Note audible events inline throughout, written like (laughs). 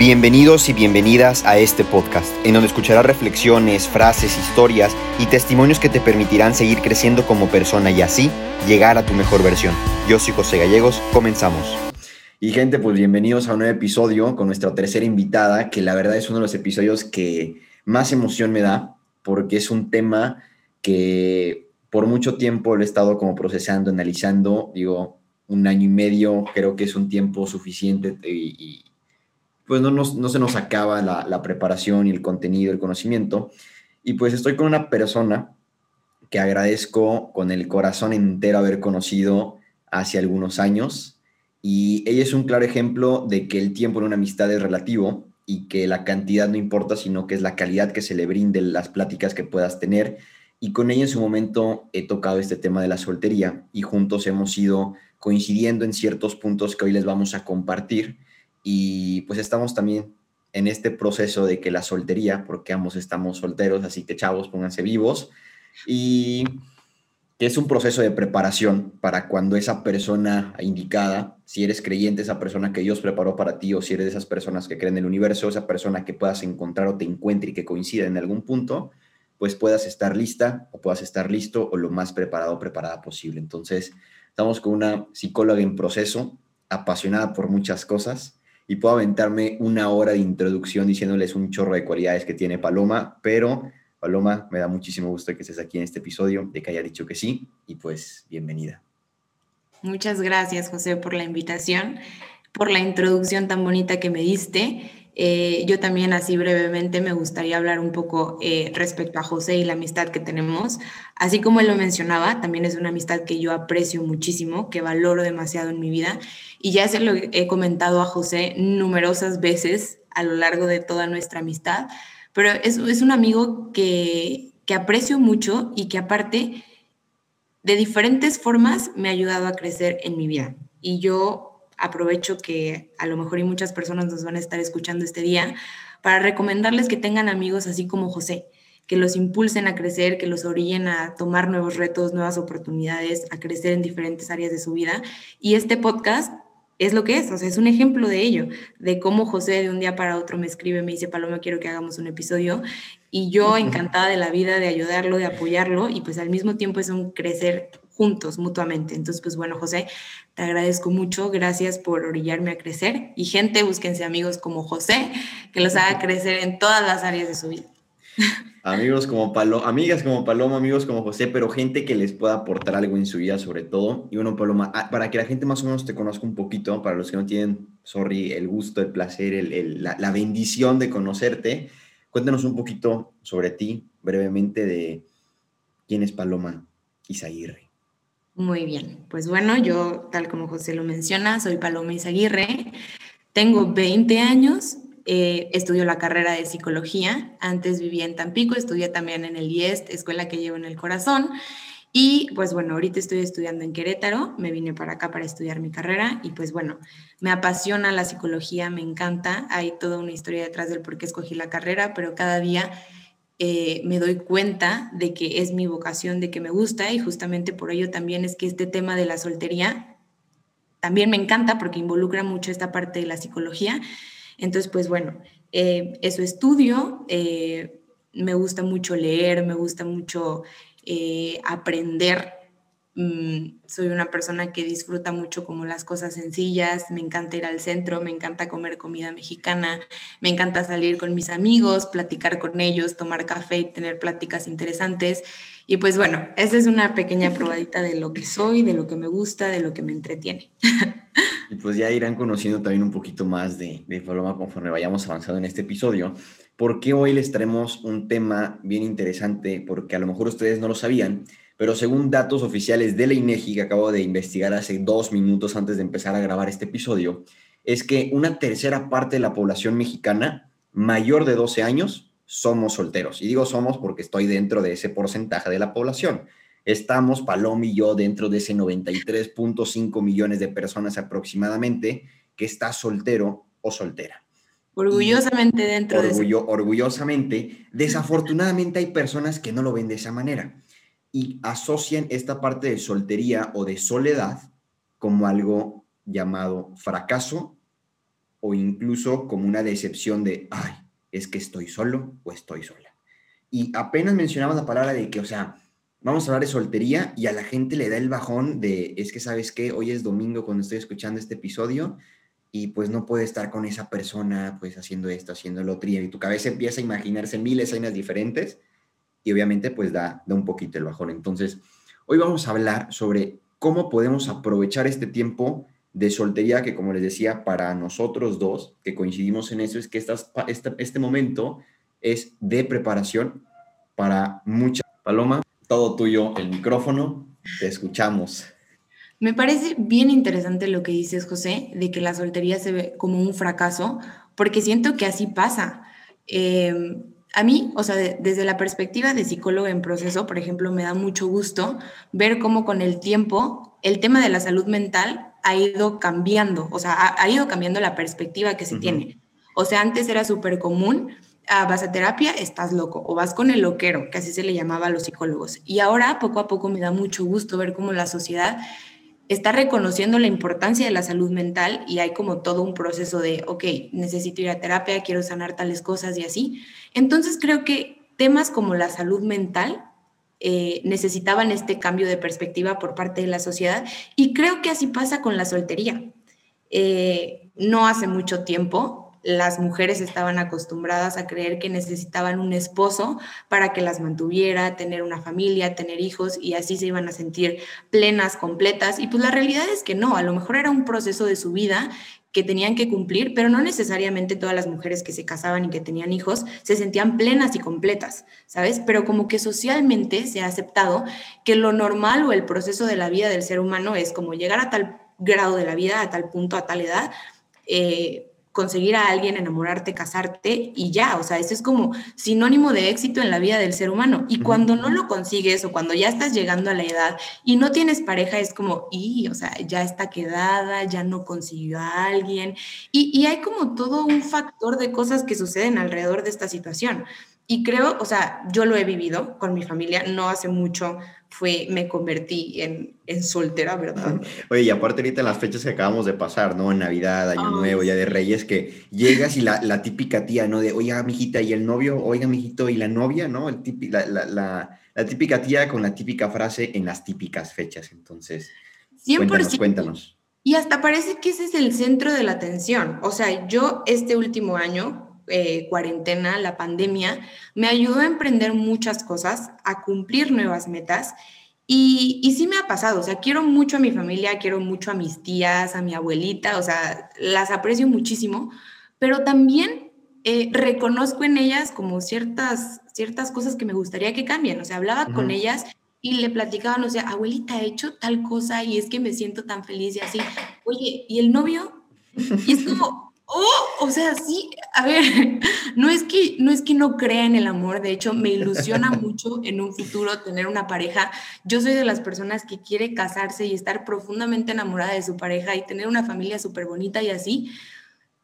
Bienvenidos y bienvenidas a este podcast, en donde escucharás reflexiones, frases, historias y testimonios que te permitirán seguir creciendo como persona y así llegar a tu mejor versión. Yo soy José Gallegos, comenzamos. Y gente, pues bienvenidos a un nuevo episodio con nuestra tercera invitada, que la verdad es uno de los episodios que más emoción me da, porque es un tema que por mucho tiempo lo he estado como procesando, analizando, digo, un año y medio, creo que es un tiempo suficiente y, pues no, no, se nos acaba la, la, preparación y el contenido, el conocimiento. Y pues estoy con una persona que agradezco con el corazón entero haber conocido hace algunos años. Y ella es un claro ejemplo de que el tiempo en una amistad es relativo y que la cantidad no importa, sino que es la calidad que se le brinde, las pláticas que puedas tener. Y con ella en su momento he tocado este tema de la soltería y juntos hemos ido coincidiendo en ciertos puntos que hoy les vamos a compartir y pues estamos también en este proceso de que la soltería, porque ambos estamos solteros, así que chavos, pónganse vivos, y que es un proceso de preparación para cuando esa persona indicada, si eres creyente, esa persona que Dios preparó para ti, o si eres de esas personas que creen en el universo, esa persona que puedas encontrar o te encuentre y que coincida en algún punto, pues puedas estar lista o puedas estar listo o lo más preparado o preparada posible. Entonces, estamos con una psicóloga en proceso, apasionada por muchas cosas, y puedo aventarme una hora de introducción diciéndoles un chorro de cualidades que tiene Paloma, pero Paloma, me da muchísimo gusto que estés aquí en este episodio, de que haya dicho que sí, y pues bienvenida. Muchas gracias, José, por la invitación, por la introducción tan bonita que me diste. Eh, yo también así brevemente me gustaría hablar un poco eh, respecto a José y la amistad que tenemos. Así como él lo mencionaba, también es una amistad que yo aprecio muchísimo, que valoro demasiado en mi vida. Y ya se lo he comentado a José numerosas veces a lo largo de toda nuestra amistad, pero es, es un amigo que, que aprecio mucho y que aparte de diferentes formas me ha ayudado a crecer en mi vida. Y yo aprovecho que a lo mejor y muchas personas nos van a estar escuchando este día para recomendarles que tengan amigos así como José, que los impulsen a crecer, que los orillen a tomar nuevos retos, nuevas oportunidades, a crecer en diferentes áreas de su vida. Y este podcast es lo que es, o sea, es un ejemplo de ello, de cómo José de un día para otro me escribe, me dice, Paloma, quiero que hagamos un episodio, y yo encantada de la vida, de ayudarlo, de apoyarlo, y pues al mismo tiempo es un crecer juntos mutuamente. Entonces, pues bueno, José, te agradezco mucho, gracias por orillarme a crecer, y gente, búsquense amigos como José, que los haga crecer en todas las áreas de su vida. Amigos como Paloma, amigas como Paloma, amigos como José, pero gente que les pueda aportar algo en su vida sobre todo. Y bueno, Paloma, ah, para que la gente más o menos te conozca un poquito, para los que no tienen, sorry, el gusto, el placer, el, la, bendición de conocerte, cuéntanos un poquito sobre ti, brevemente, de quién es Paloma Isaguirre. Muy bien, pues bueno, yo, tal como José lo menciona, soy Paloma Isaguirre, tengo 20 años, eh, estudio la carrera de psicología. Antes vivía en Tampico, estudié también en el IEST, escuela que llevo en el corazón. Y pues bueno, ahorita estoy estudiando en Querétaro, me vine para acá para estudiar mi carrera y pues bueno, me apasiona la psicología, me encanta, hay toda una historia detrás del por qué escogí la carrera, pero cada día eh, me doy cuenta de que es mi vocación, de que me gusta y justamente por ello también es que este tema de la soltería también me encanta porque involucra mucho esta parte de la psicología entonces, pues bueno, eh, eso estudio, eh, me gusta mucho leer, me gusta mucho aprender. Mm, soy una persona que disfruta mucho como las cosas sencillas, me encanta ir al centro, me encanta comer comida mexicana, me encanta salir con mis amigos, platicar con ellos, tomar café y tener pláticas interesantes. Y pues bueno, esa es una pequeña probadita de lo que soy, de lo que me gusta, de lo que me entretiene. Y pues ya irán conociendo también un poquito más de, de Paloma conforme vayamos avanzando en este episodio, porque hoy les traemos un tema bien interesante, porque a lo mejor ustedes no lo sabían, pero según datos oficiales de la INEGI que acabo de investigar hace dos minutos antes de empezar a grabar este episodio, es que una tercera parte de la población mexicana mayor de 12 años somos solteros. Y digo somos porque estoy dentro de ese porcentaje de la población. Estamos, Paloma y yo, dentro de ese 93.5 millones de personas aproximadamente que está soltero o soltera. Orgullosamente dentro de eso. Orgullosamente. Desafortunadamente hay personas que no lo ven de esa manera y asocian esta parte de soltería o de soledad como algo llamado fracaso o incluso como una decepción de, ay, es que estoy solo o estoy sola. Y apenas mencionamos la palabra de que, o sea, vamos a hablar de soltería y a la gente le da el bajón de, es que sabes qué, hoy es domingo cuando estoy escuchando este episodio y pues no puede estar con esa persona pues haciendo esto, haciendo lo otro y tu cabeza empieza a imaginarse mil escenas diferentes y obviamente pues da, da un poquito el bajón. Entonces, hoy vamos a hablar sobre cómo podemos aprovechar este tiempo de soltería que como les decía, para nosotros dos, que coincidimos en eso, es que estas, este, este momento es de preparación para mucha... Paloma, todo tuyo el micrófono, te escuchamos. Me parece bien interesante lo que dices, José, de que la soltería se ve como un fracaso, porque siento que así pasa. Em, a mí, o sea, desde la perspectiva de psicólogo en proceso, por ejemplo, me da mucho gusto ver cómo con el tiempo el tema de la salud mental ha ido cambiando, o sea, ha, ido cambiando la perspectiva que se tiene. O sea, antes era súper común ah, vas a terapia, estás loco, o vas con el loquero, que así se le llamaba a los psicólogos. Y ahora, poco a poco, me da mucho gusto ver cómo la sociedad está reconociendo la importancia de la salud mental y hay como todo un proceso de, ok, necesito ir a terapia, quiero sanar tales cosas y así. Entonces creo que temas como la salud mental eh, necesitaban este cambio de perspectiva por parte de la sociedad y creo que así pasa con la soltería. Eh, no hace mucho tiempo las mujeres estaban acostumbradas a creer que necesitaban un esposo para que las mantuviera, tener una familia, tener hijos y así se iban a sentir plenas, completas. Y pues la realidad es que no, a lo mejor era un proceso de su vida que tenían que cumplir, pero no necesariamente todas las mujeres que se casaban y que tenían hijos se sentían plenas y completas, ¿sabes? Pero como que socialmente se ha aceptado que lo normal o el proceso de la vida del ser humano es como llegar a tal grado de la vida, a tal punto, a tal edad, eh, conseguir a alguien, enamorarte, casarte y ya, o sea, eso es como sinónimo de éxito en la vida del ser humano. Y cuando no lo consigues o cuando ya estás llegando a la edad y no tienes pareja, es como, y, o sea, ya está quedada, ya no consiguió a alguien. Y, y hay como todo un factor de cosas que suceden alrededor de esta situación. Y creo, o sea, yo lo he vivido con mi familia, no hace mucho fue, me convertí en, en soltera, ¿verdad? (laughs) Oye, y aparte ahorita las fechas que acabamos de pasar, ¿no? En Navidad, Año Nuevo, ya de Reyes, que llegas y la, la, típica tía, ¿no? De, oiga, mijita, y el novio, oiga, mijito, y la novia, ¿no? El la, la, la, típica tía con la típica frase en las típicas fechas. Entonces, 100%. cuéntanos, cuéntanos. Y hasta parece que ese es el centro de la atención. O sea, yo este último año eh, cuarentena, la pandemia, me ayudó a emprender muchas cosas, a cumplir nuevas metas. Y, y sí me ha pasado, o sea, quiero mucho a mi familia, quiero mucho a mis tías, a mi abuelita, o sea, las aprecio muchísimo, pero también eh, reconozco en ellas como ciertas, ciertas cosas que me gustaría que cambien, o sea, hablaba con ellas y le platicaban, o sea, abuelita, he hecho tal cosa y es que me siento tan feliz y así, oye, ¿y el novio? Y es como, Oh, o sea, sí, a ver, (laughs) no es que no es que no crea en el amor, de hecho me ilusiona (laughs) mucho en un futuro tener una pareja. Yo soy de las personas que quiere casarse y estar profundamente enamorada de su pareja y tener una familia súper bonita y así,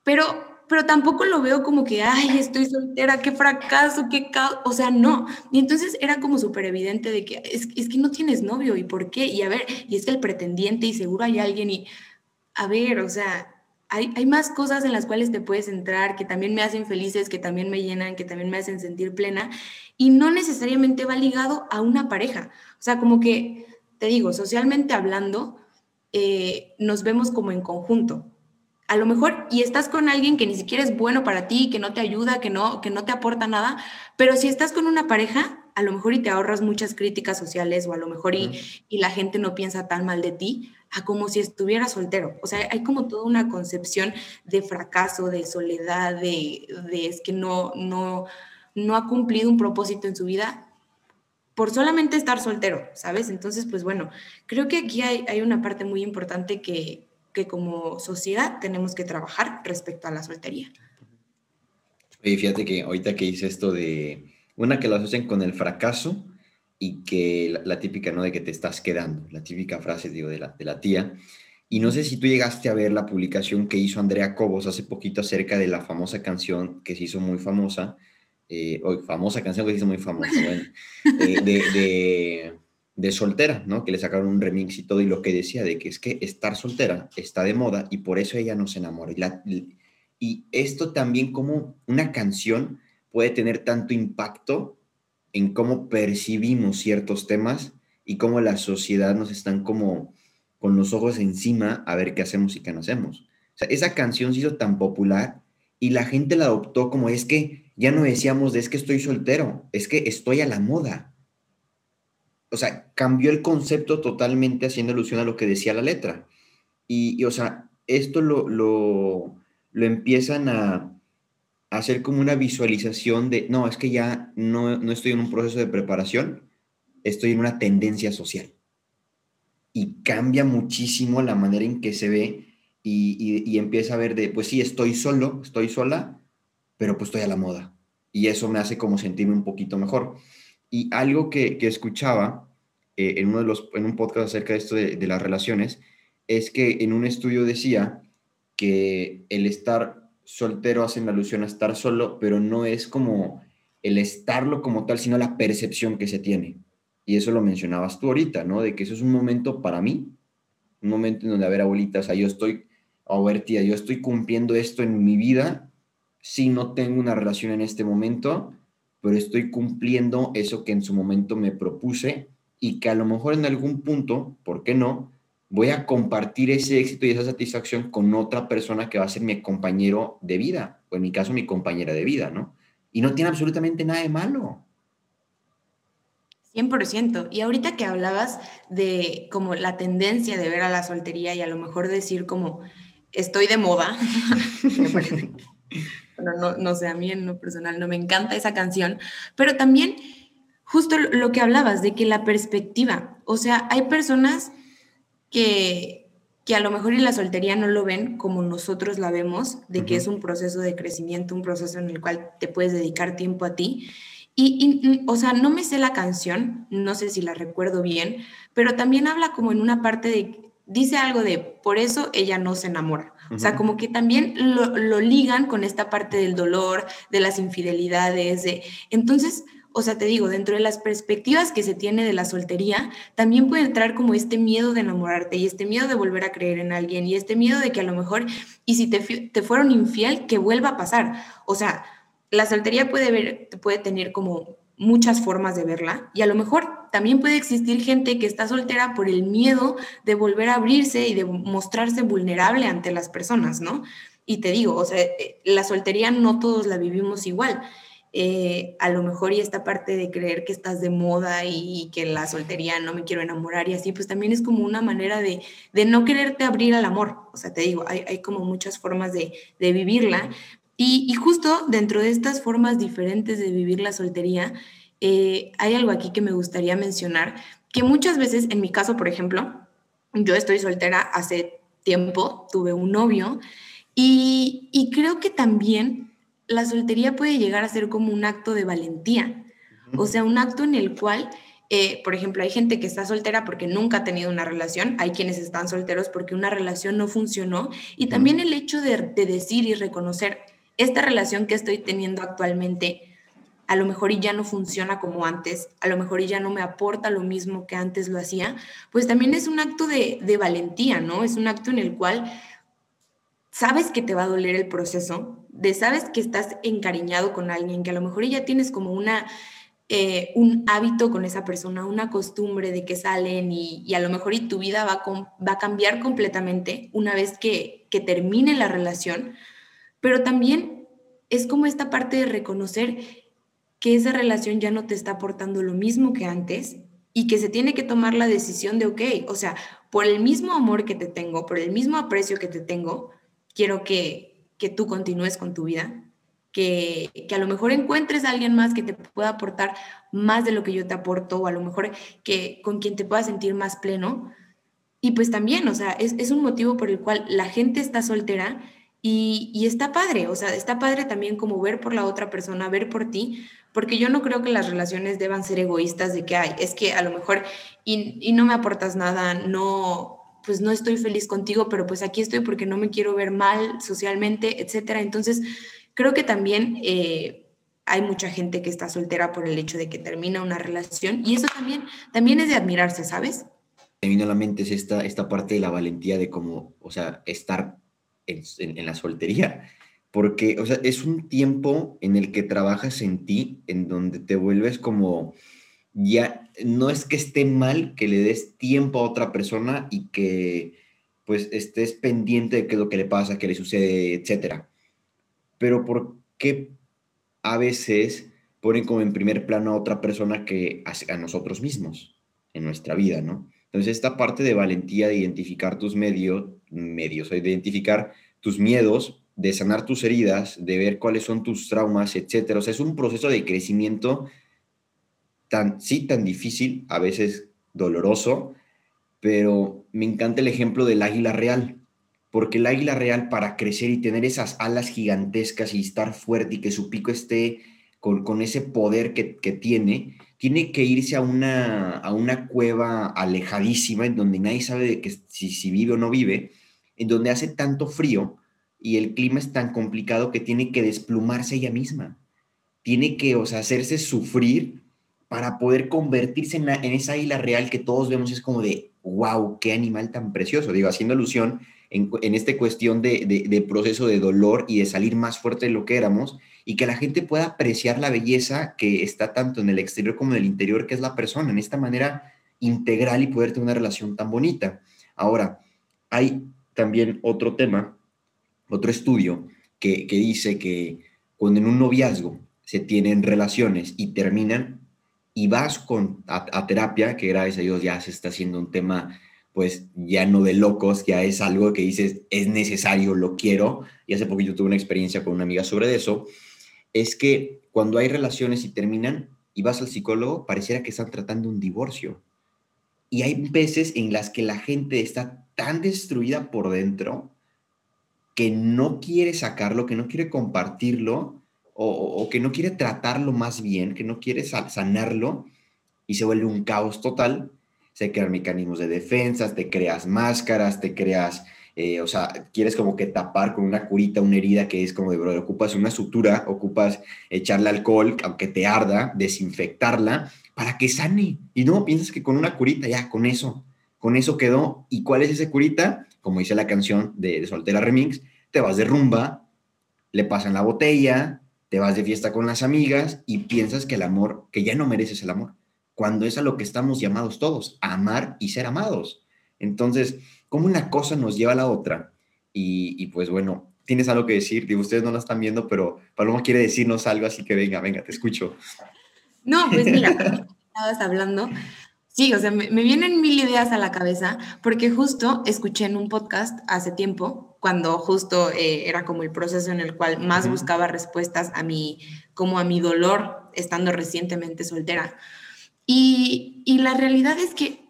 pero pero tampoco lo veo como que, ay, estoy soltera, qué fracaso, qué caos, o sea, no. Y entonces era como súper evidente de que es, es que no tienes novio y por qué, y a ver, y es que el pretendiente y seguro hay alguien y, a ver, o sea, hay, más cosas en las cuales te puedes entrar que también me hacen felices, que también me llenan, que también me hacen sentir plena y no necesariamente va ligado a una pareja. O sea, como que, te digo, socialmente hablando, eh, nos vemos como en conjunto. A lo mejor, y estás con alguien que ni siquiera es bueno para ti, que no te ayuda, que no, que no te aporta nada, pero si estás con una pareja, a lo mejor y te ahorras muchas críticas sociales o a lo mejor y, y la gente no piensa tan mal de ti, a como si estuviera soltero. O sea, hay como toda una concepción de fracaso, de soledad, de, es que no, no, no ha cumplido un propósito en su vida por solamente estar soltero, ¿sabes? Entonces, pues bueno, creo que aquí hay, hay una parte muy importante que, que como sociedad tenemos que trabajar respecto a la soltería. Y fíjate que ahorita que hice esto de, una que lo asocian con el fracaso, y que la, típica, ¿no? De que te estás quedando, la típica frase, digo, de la, de la tía. Y no sé si tú llegaste a ver la publicación que hizo Andrea Cobos hace poquito acerca de la famosa canción que se hizo muy famosa, eh, o famosa canción que se hizo muy famosa, (laughs) bueno, eh, de, de, de, soltera, ¿no? Que le sacaron un remix y todo, y lo que decía de que es que estar soltera está de moda y por eso ella no se enamora. Y la, Y esto también como una canción puede tener tanto impacto en cómo percibimos ciertos temas y cómo la sociedad nos están como con los ojos encima a ver qué hacemos y qué no hacemos. O sea, esa canción se hizo tan popular y la gente la adoptó como es que ya no decíamos de es que estoy soltero, es que estoy a la moda. O sea, cambió el concepto totalmente haciendo alusión a lo que decía la letra. Y, o sea, esto lo, lo empiezan a, hacer como una visualización de, no, es que ya no, no estoy en un proceso de preparación, estoy en una tendencia social. Y cambia muchísimo la manera en que se ve y, empieza a ver de, pues sí, estoy solo, estoy sola, pero pues estoy a la moda. Y eso me hace como sentirme un poquito mejor. Y algo que, escuchaba eh, en, uno de los, en un podcast acerca de esto de las relaciones, es que en un estudio decía que el estar soltero hace la alusión a estar solo, pero no es como el estarlo como tal, sino la percepción que se tiene. Y eso lo mencionabas tú ahorita, ¿no? De que eso es un momento para mí, un momento en donde, a ver, abuelita, o sea, yo estoy a ver, yo estoy cumpliendo esto en mi vida, si no tengo una relación en este momento, pero estoy cumpliendo eso que en su momento me propuse y que a lo mejor en algún punto, ¿por qué no? Voy a compartir ese éxito y esa satisfacción con otra persona que va a ser mi compañero de vida, o en mi caso mi compañera de vida, ¿no? Y no tiene absolutamente nada de malo. 100%. Y ahorita que hablabas de como la tendencia de ver a la soltería y a lo mejor decir como, estoy de moda. (laughs) no, no sé, a mí en lo personal no me encanta esa canción, pero también justo lo que hablabas de que la perspectiva, o sea, hay personas que, que a lo mejor en la soltería no lo ven como nosotros la vemos, de que es un proceso de crecimiento, un proceso en el cual te puedes dedicar tiempo a ti. Y, y, o sea, no me sé la canción, no sé si la recuerdo bien, pero también habla como en una parte de dice algo de, por eso ella no se enamora. O sea, como que también lo, ligan con esta parte del dolor, de las infidelidades, de... Entonces, o sea, te digo, dentro de las perspectivas que se tiene de la soltería, también puede entrar como este miedo de enamorarte y este miedo de volver a creer en alguien y este miedo de que a lo mejor, y si te, te fueron infiel, que vuelva a pasar. O sea, la soltería puede, ver, puede tener como muchas formas de verla y a lo mejor también puede existir gente que está soltera por el miedo de volver a abrirse y de mostrarse vulnerable ante las personas, ¿no? Y te digo, o sea, eh, la soltería no todos la vivimos igual. Eh, a lo mejor y esta parte de creer que estás de moda y, que la soltería no me quiero enamorar y así, pues también es como una manera de, de no quererte abrir al amor. O sea, te digo, hay, hay como muchas formas de, de vivirla, y, justo dentro de estas formas diferentes de vivir la soltería, eh, hay algo aquí que me gustaría mencionar, que muchas veces, en mi caso, por ejemplo, yo estoy soltera hace tiempo, tuve un novio, y, creo que también la soltería puede llegar a ser como un acto de valentía, o sea, un acto en el cual... Eh, por ejemplo, hay gente que está soltera porque nunca ha tenido una relación, hay quienes están solteros porque una relación no funcionó, y también el hecho de, de decir y reconocer, esta relación que estoy teniendo actualmente a lo mejor ya no funciona como antes, a lo mejor ya no me aporta lo mismo que antes lo hacía, pues también es un acto de, valentía, ¿no? Es un acto en el cual sabes que te va a doler el proceso, de sabes que estás encariñado con alguien, que a lo mejor ya tienes como una, eh, un hábito con esa persona, una costumbre de que salen y, a lo mejor y tu vida va, va a cambiar completamente una vez que, que termine la relación, pero también es como esta parte de reconocer que esa relación ya no te está aportando lo mismo que antes y que se tiene que tomar la decisión de, ok, o sea, por el mismo amor que te tengo, por el mismo aprecio que te tengo, quiero que, que tú continúes con tu vida, que, que, a lo mejor encuentres a alguien más que te pueda aportar más de lo que yo te aporto, o a lo mejor que con quien te pueda sentir más pleno. Y pues también, o sea, es, es un motivo por el cual la gente está soltera y, está padre, o sea, está padre también como ver por la otra persona, ver por ti, porque yo no creo que las relaciones deban ser egoístas de que, hay, es que a lo mejor y, no me aportas nada, no, pues no estoy feliz contigo, pero pues aquí estoy porque no me quiero ver mal socialmente, etcétera. Entonces, creo que también eh, hay mucha gente que está soltera por el hecho de que termina una relación y eso también, también es de admirarse, ¿sabes? Me la mente es esta, esta parte de la valentía de cómo, o sea, estar en, la soltería, porque, o sea, es un tiempo en el que trabajas en ti, en donde te vuelves como, ya, no es que esté mal que le des tiempo a otra persona y que, pues, estés pendiente de qué es lo que le pasa, qué le sucede, etcétera. Pero ¿por qué a veces ponen como en primer plano a otra persona que a nosotros mismos en nuestra vida, ¿no? Entonces, esta parte de valentía de identificar tus medios, medios, de identificar tus miedos, de sanar tus heridas, de ver cuáles son tus traumas, etcétera. O sea, es un proceso de crecimiento tan, sí, tan difícil, a veces doloroso, pero me encanta el ejemplo del águila real, porque el águila real para crecer y tener esas alas gigantescas y estar fuerte y que su pico esté con, ese poder que, que tiene, tiene que irse a una, a una cueva alejadísima en donde nadie sabe de que si, si vive o no vive, en donde hace tanto frío y el clima es tan complicado que tiene que desplumarse ella misma. Tiene que, o sea, hacerse sufrir para poder convertirse en, esa isla real que todos vemos es como de, wow, qué animal tan precioso. Digo, haciendo alusión en, en esta cuestión de, proceso de dolor y de salir más fuerte de lo que éramos y que la gente pueda apreciar la belleza que está tanto en el exterior como en el interior, que es la persona, en esta manera integral y poder tener una relación tan bonita. Ahora, hay también otro tema, otro estudio que dice que cuando en un noviazgo se tienen relaciones y terminan y vas con, a, terapia, que gracias a Dios ya se está haciendo un tema pues ya no de locos, ya es algo que dices, es necesario, lo quiero. Y hace poquito tuve una experiencia con una amiga sobre eso, es que cuando hay relaciones y terminan y vas al psicólogo, pareciera que están tratando un divorcio. Y hay veces en las que la gente está tan destruida por dentro que no quiere sacarlo, que no quiere compartirlo o, que no quiere tratarlo más bien, que no quiere sanarlo y se vuelve un caos total. Se crean mecanismos de defensa, te creas máscaras, te creas eh, o sea, quieres como que tapar con una curita una herida que es como de, bro, ocupas una sutura, ocupas echarle alcohol, aunque te arda, desinfectarla para que sane. Y no, piensas que con una curita, ya, con eso, con eso quedó. ¿Y cuál es esa curita? Como dice la canción de Soltera Remix, te vas de rumba, le pasan la botella, te vas de fiesta con las amigas y piensas que el amor, que ya no mereces el amor, cuando es a lo que estamos llamados todos, a amar y ser amados. Entonces, cómo una cosa nos lleva a la otra. Y, pues bueno, tienes algo que decir, digo, ustedes no la están viendo, pero Paloma quiere decirnos algo, así que venga, venga, te escucho. No, pues mira, (laughs) estabas hablando, sí, o sea, me, vienen mil ideas a la cabeza, porque justo escuché en un podcast hace tiempo, cuando justo eh, era como el proceso en el cual más buscaba respuestas a mi, como a mi dolor, estando recientemente soltera. Y, y la realidad es que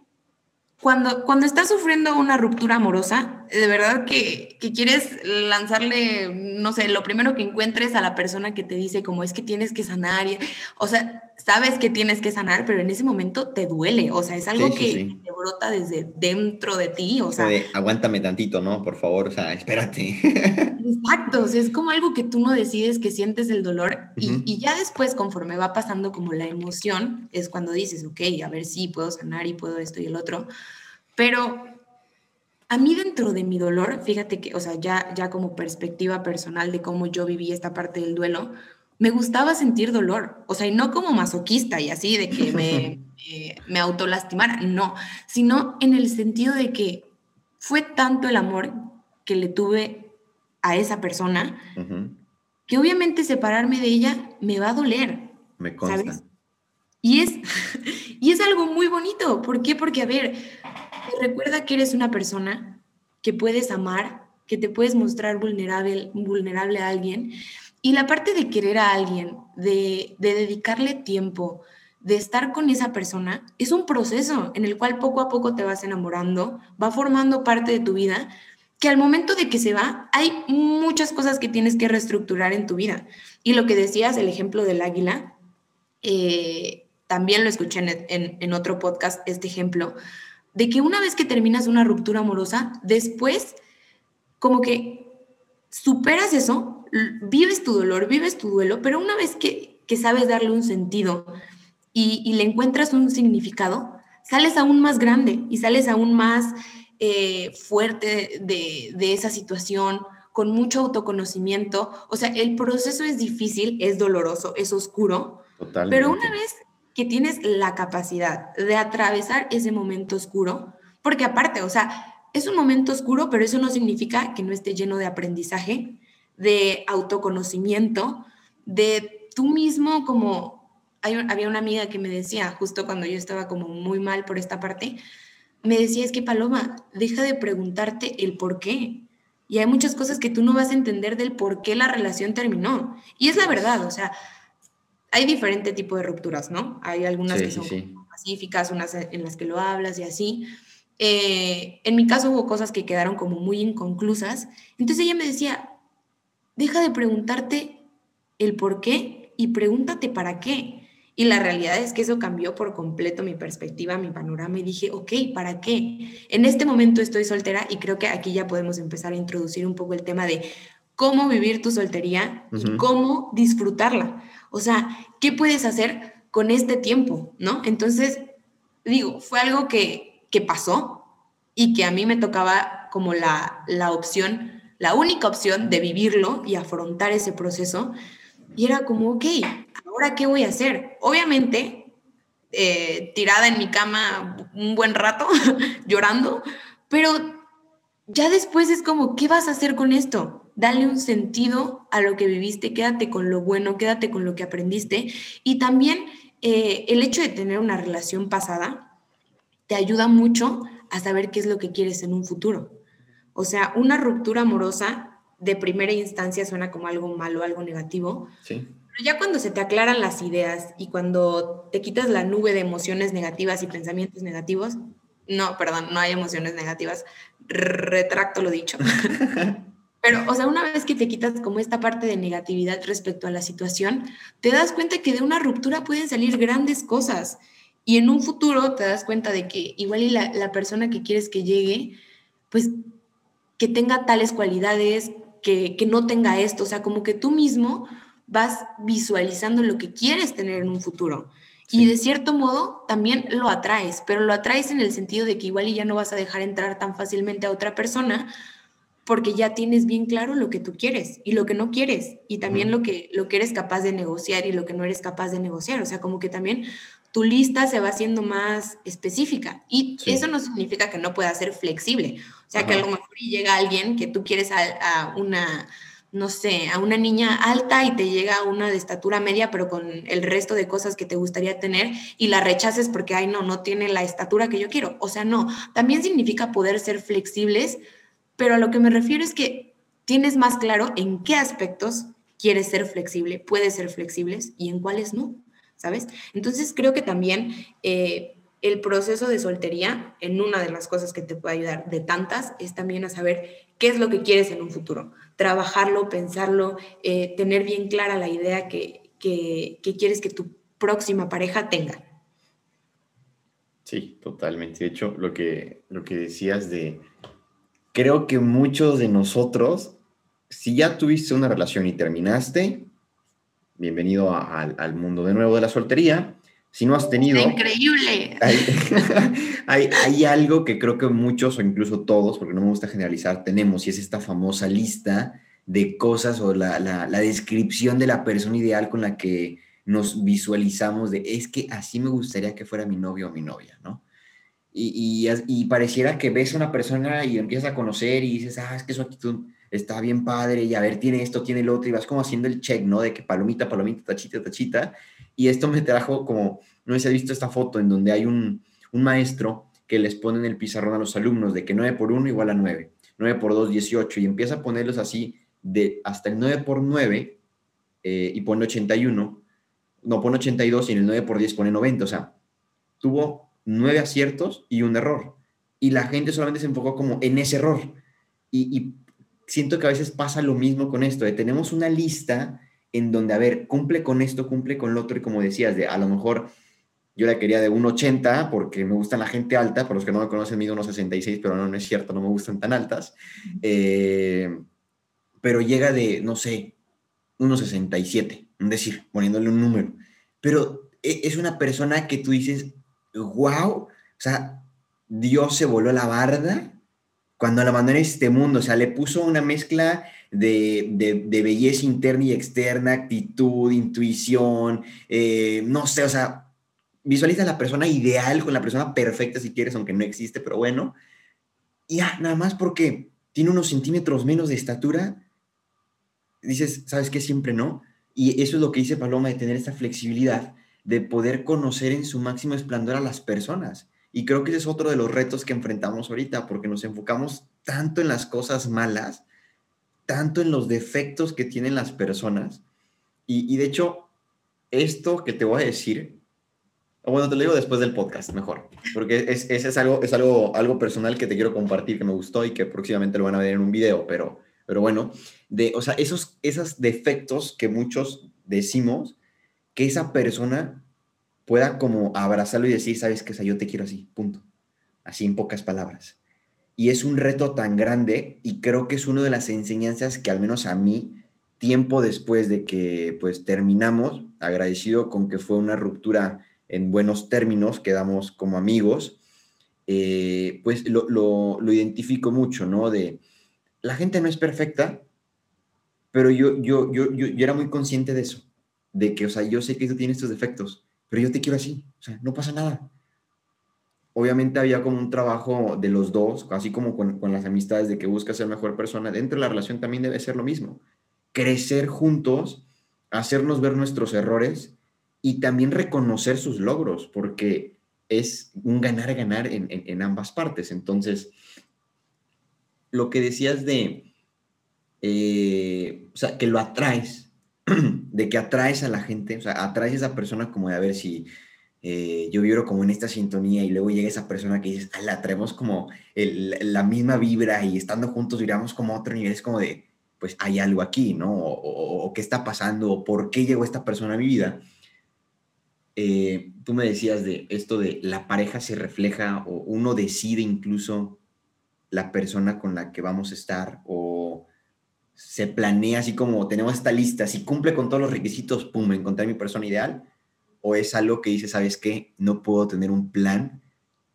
cuando, cuando estás sufriendo una ruptura amorosa, de verdad que, que, quieres lanzarle, no sé, lo primero que encuentres a la persona que te dice como es que tienes que sanar, o sea, sabes que tienes que sanar, pero en ese momento te duele, o sea, es algo que te brota desde dentro de ti, o sea. aguántame tantito, ¿no? Por favor, o sea, espérate. (laughs) Exacto, o sea, es como algo que tú no decides que sientes el dolor y, y ya después, conforme va pasando como la emoción, es cuando dices, ok, a ver si puedo sanar y puedo esto y el otro, pero a mí dentro de mi dolor, fíjate que, o sea, ya, ya como perspectiva personal de cómo yo viví esta parte del duelo, me gustaba sentir dolor, o sea, y no como masoquista y así de que me, (laughs) me autolastimara, no, sino en el sentido de que fue tanto el amor que le tuve a esa persona que obviamente separarme de ella me va a doler. Me consta. Y es, (laughs) y es algo muy bonito. ¿Por qué? Porque, a ver, recuerda que eres una persona que puedes amar, que te puedes mostrar vulnerable, vulnerable a alguien. Y la parte de querer a alguien, de, de dedicarle tiempo, de estar con esa persona, es un proceso en el cual poco a poco te vas enamorando, va formando parte de tu vida, que al momento de que se va, hay muchas cosas que tienes que reestructurar en tu vida. Y lo que decías, el ejemplo del águila, eh, también lo escuché en, en, otro podcast, este ejemplo, de que una vez que terminas una ruptura amorosa, después como que superas eso, vives tu dolor, vives tu duelo, pero una vez que, que sabes darle un sentido y, le encuentras un significado, sales aún más grande y sales aún más eh, fuerte de, de esa situación, con mucho autoconocimiento. O sea, el proceso es difícil, es doloroso, es oscuro. Totalmente. Pero una vez que tienes la capacidad de atravesar ese momento oscuro, porque aparte, o sea, es un momento oscuro, pero eso no significa que no esté lleno de aprendizaje, de autoconocimiento, de tú mismo como... había una amiga que me decía, justo cuando yo estaba como muy mal por esta parte, me decía, es que Paloma, deja de preguntarte el por qué. Y hay muchas cosas que tú no vas a entender del por qué la relación terminó. Y es la verdad, o sea, hay diferente tipo de rupturas, ¿no? Hay algunas que son pacíficas, unas en las que lo hablas y así. Eh, en mi caso hubo cosas que quedaron como muy inconclusas. Entonces ella me decía, deja de preguntarte el por qué y pregúntate para qué. Y la realidad es que eso cambió por completo mi perspectiva, mi panorama y dije, ok, ¿para qué? En este momento estoy soltera y creo que aquí ya podemos empezar a introducir un poco el tema de cómo vivir tu soltería y cómo disfrutarla. O sea, ¿qué puedes hacer con este tiempo? ¿No? Entonces, digo, fue algo que, que pasó y que a mí me tocaba como la, la opción, la única opción de vivirlo y afrontar ese proceso. Y era como, ok, ¿ahora qué voy a hacer? Obviamente, eh, tirada en mi cama un buen rato, (laughs) llorando, pero ya después es como, ¿qué vas a hacer con esto? Dale un sentido a lo que viviste, quédate con lo bueno, quédate con lo que aprendiste. Y también eh, el hecho de tener una relación pasada te ayuda mucho a saber qué es lo que quieres en un futuro. O sea, una ruptura amorosa de primera instancia suena como algo malo, algo negativo. Sí. Pero ya cuando se te aclaran las ideas y cuando te quitas la nube de emociones negativas y pensamientos negativos, no, perdón, no hay emociones negativas, retracto lo dicho. (laughs) Pero, o sea, una vez que te quitas como esta parte de negatividad respecto a la situación, te das cuenta que de una ruptura pueden salir grandes cosas. Y en un futuro te das cuenta de que igual y la, la persona que quieres que llegue, pues que tenga tales cualidades, que, que no tenga esto. O sea, como que tú mismo vas visualizando lo que quieres tener en un futuro. Y de cierto modo también lo atraes, pero lo atraes en el sentido de que igual y ya no vas a dejar entrar tan fácilmente a otra persona porque ya tienes bien claro lo que tú quieres y lo que no quieres y también lo que lo que eres capaz de negociar y lo que no eres capaz de negociar, o sea, como que también tu lista se va haciendo más específica y eso no significa que no pueda ser flexible, o sea, que a lo mejor llega alguien que tú quieres a una no sé, a una niña alta y te llega una de estatura media, pero con el resto de cosas que te gustaría tener y la rechaces porque, ay, no, no tiene la estatura que yo quiero. O sea, no, también significa poder ser flexibles, pero a lo que me refiero es que tienes más claro en qué aspectos quieres ser flexible, puedes ser flexibles y en cuáles no, ¿sabes? Entonces creo que también eh, el proceso de soltería, en una de las cosas que te puede ayudar de tantas, es también a saber qué es lo que quieres en un futuro trabajarlo, pensarlo, eh, tener bien clara la idea que, que, quieres que tu próxima pareja tenga. Sí, totalmente. De hecho, lo que, lo que decías de, creo que muchos de nosotros, si ya tuviste una relación y terminaste, bienvenido al mundo de nuevo de la soltería. Si no has tenido... Increíble. (laughs) Hay, hay, algo que creo que muchos o incluso todos, porque no me gusta generalizar, tenemos y es esta famosa lista de cosas o la, la, la descripción de la persona ideal con la que nos visualizamos de es que así me gustaría que fuera mi novio o mi novia, ¿no? Y, y, y, pareciera que ves a una persona y empiezas a conocer y dices, ah, es que su actitud está bien padre y a ver, tiene esto, tiene el otro y vas como haciendo el check, ¿no? De que palomita, palomita, tachita, tachita. Y esto me trajo como, no sé si has visto esta foto en donde hay un, un maestro que les pone en el pizarrón a los alumnos de que 9 por 1 igual a 9, 9 por 2, 18, y empieza a ponerlos así de hasta el 9 por 9 eh, y pone 81, no pone 82 y en el 9 por 10 pone 90, o sea, tuvo 9 aciertos y un error. Y la gente solamente se enfocó como en ese error. Y, y siento que a veces pasa lo mismo con esto, de tenemos una lista en donde, a ver, cumple con esto, cumple con lo otro, y como decías, de a lo mejor yo la quería de 1,80 porque me gusta la gente alta, para los que no me conocen mido 1,66, pero no, no es cierto, no me gustan tan altas. Eh, pero llega de, no sé, 1,67, es decir, poniéndole un número. Pero e, es una persona que tú dices, wow, o sea, Dios se voló la barda cuando la en este mundo, o sea, le puso una mezcla de, de, belleza interna y externa, actitud, intuición, eh, no sé, o sea, visualiza la persona ideal con la persona perfecta si quieres, aunque no existe, pero bueno, y nada más porque tiene unos centímetros menos de estatura, dices, ¿sabes qué? Siempre no. Y eso es lo que dice Paloma, de tener esta flexibilidad, de poder conocer en su máximo esplendor a las personas. Y creo que ese es otro de los retos que enfrentamos ahorita, porque nos enfocamos tanto en las cosas malas, tanto en los defectos que tienen las personas. Y, de hecho, esto que te voy a decir, bueno, te lo digo después del podcast, mejor, porque es, ese es, algo, es algo, algo personal que te quiero compartir, que me gustó y que próximamente lo van a ver en un video, pero, pero bueno, de, o sea, esos, esos defectos que muchos decimos, que esa persona pueda como abrazarlo y decir, sabes que yo te quiero así, punto. Así en pocas palabras. Y es un reto tan grande y creo que es una de las enseñanzas que al menos a mí, tiempo después de que pues terminamos, agradecido con que fue una ruptura en buenos términos, quedamos como amigos, eh, pues lo, lo, lo, identifico mucho, ¿no? De la gente no es perfecta, pero yo, yo, yo, yo, yo era muy consciente de eso, de que, o sea, yo sé que tú tienes estos defectos, pero yo te quiero así, o sea, no pasa nada. Obviamente había como un trabajo de los dos, así como con, las amistades de que buscas ser mejor persona, dentro de la relación también debe ser lo mismo. Crecer juntos, hacernos ver nuestros errores y también reconocer sus logros, porque es un ganar-ganar en, en, ambas partes. Entonces, lo que decías de, eh, o sea, que lo atraes, (clears throat) de que atraes a la gente, o sea, atraes a esa persona como de a ver si eh, yo vibro como en esta sintonía y luego llega esa persona que dices, la traemos como la misma vibra y estando juntos vibramos como a otro nivel, es como de, pues hay algo aquí, ¿no? O, qué está pasando, o por qué llegó esta persona a mi vida. Eh, tú me decías de esto de la pareja se refleja o uno decide incluso la persona con la que vamos a estar o se planea así como tenemos esta lista, si cumple con todos los requisitos, pum, encontré mi persona ideal, o es algo que dice, ¿sabes qué? No puedo tener un plan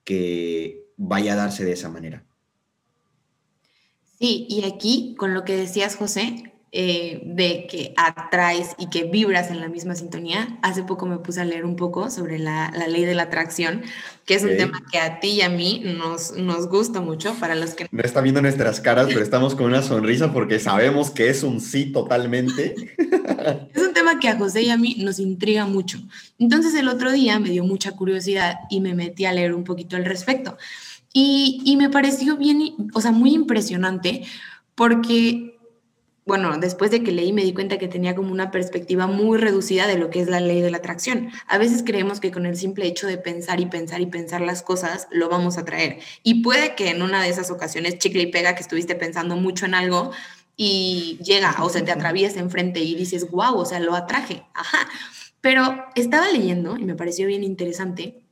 que vaya a darse de esa manera. Sí, y aquí con lo que decías, José, eh, de que atraes y que vibras en la misma sintonía. Hace poco me puse a leer un poco sobre la, ley de la atracción, que es un tema que a ti y a mí nos, nos gusta mucho para los que... No está viendo nuestras caras, pero (laughs) estamos con una sonrisa porque sabemos que es un sí totalmente. (laughs) es un tema que a José y a mí nos intriga mucho. Entonces el otro día me dio mucha curiosidad y me metí a leer un poquito al respecto. Y, y me pareció bien, o sea, muy impresionante porque bueno, después de que leí me di cuenta que tenía como una perspectiva muy reducida de lo que es la ley de la atracción. A veces creemos que con el simple hecho de pensar y pensar y pensar las cosas lo vamos a traer. Y puede que en una de esas ocasiones chicle y pega que estuviste pensando mucho en algo y llega o se te atraviesa enfrente y dices, wow, o sea, lo atraje. Ajá. Pero estaba leyendo y me pareció bien interesante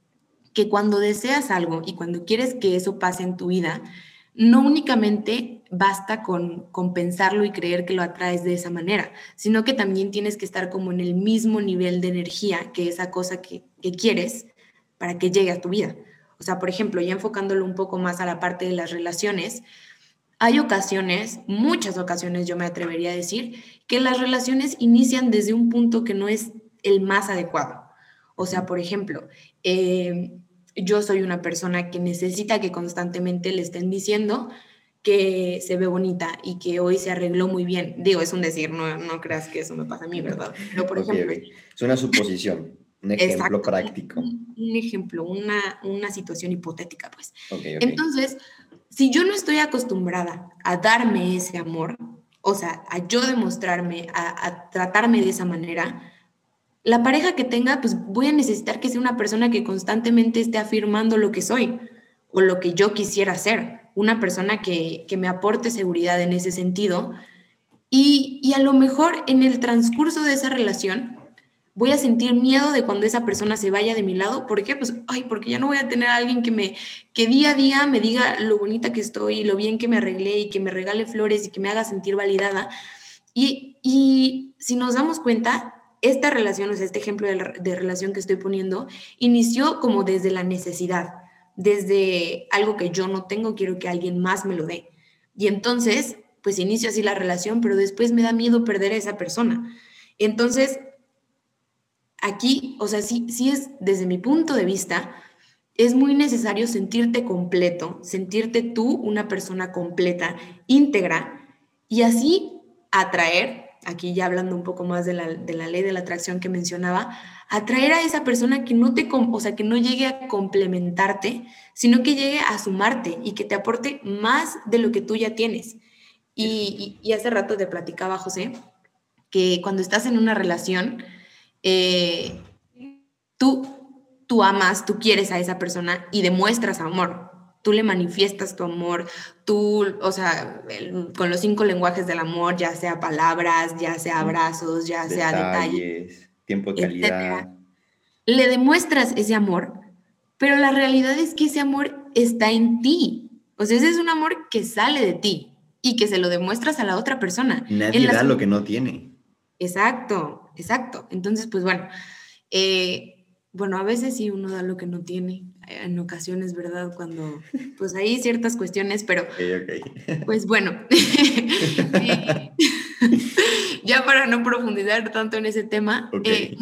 que cuando deseas algo y cuando quieres que eso pase en tu vida, no únicamente basta con, con, pensarlo y creer que lo atraes de esa manera, sino que también tienes que estar como en el mismo nivel de energía que esa cosa que, que quieres para que llegue a tu vida. O sea, por ejemplo, ya enfocándolo un poco más a la parte de las relaciones, hay ocasiones, muchas ocasiones yo me atrevería a decir, que las relaciones inician desde un punto que no es el más adecuado. O sea, por ejemplo, eh, yo soy una persona que necesita que constantemente le estén diciendo que se ve bonita y que hoy se arregló muy bien. Digo, es un decir, no, no creas que eso me pasa a mí, ¿verdad? Pero, por ejemplo... Es una suposición, un ejemplo práctico. Un, ejemplo, una, una situación hipotética, pues. Entonces, si yo no estoy acostumbrada a darme ese amor, o sea, a yo demostrarme, a, a tratarme de esa manera, la pareja que tenga, pues voy a necesitar que sea una persona que constantemente esté afirmando lo que soy o lo que yo quisiera ser, una persona que, me aporte seguridad en ese sentido. Y, y, a lo mejor en el transcurso de esa relación voy a sentir miedo de cuando esa persona se vaya de mi lado. ¿Por qué? Pues, ay, porque ya no voy a tener alguien que me, que día a día me diga lo bonita que estoy, lo bien que me arreglé y que me regale flores y que me haga sentir validada. Y, y si nos damos cuenta, esta relación, o sea, este ejemplo de, relación que estoy poniendo, inició como desde la necesidad, desde algo que yo no tengo, quiero que alguien más me lo dé. Y entonces, pues inicio así la relación, pero después me da miedo perder a esa persona. Entonces, aquí, o sea, sí, sí es desde mi punto de vista, es muy necesario sentirte completo, sentirte tú una persona completa, íntegra, y así atraer, aquí ya hablando un poco más de la, ley de la atracción que mencionaba, atraer a esa persona que no te, o sea, que no llegue a complementarte, sino que llegue a sumarte y que te aporte más de lo que tú ya tienes. Y, hace rato te platicaba, José, que cuando estás en una relación, eh, tú tú amas, tú quieres a esa persona y demuestras amor. Tú le manifiestas tu amor, tú, o sea, con los cinco lenguajes del amor, ya sea palabras, ya sea abrazos, ya sea detalles, tiempo de calidad. Le demuestras ese amor, pero la realidad es que ese amor está en ti. O sea, ese es un amor que sale de ti y que se lo demuestras a la otra persona. Nadie da lo que no tiene. Exacto, exacto. Entonces, pues bueno, eh, bueno, a veces sí uno da lo que no tiene, en ocasiones, ¿verdad? Cuando, pues hay ciertas cuestiones, pero, pues bueno, (laughs) (laughs) ya para no profundizar tanto en ese tema, eh,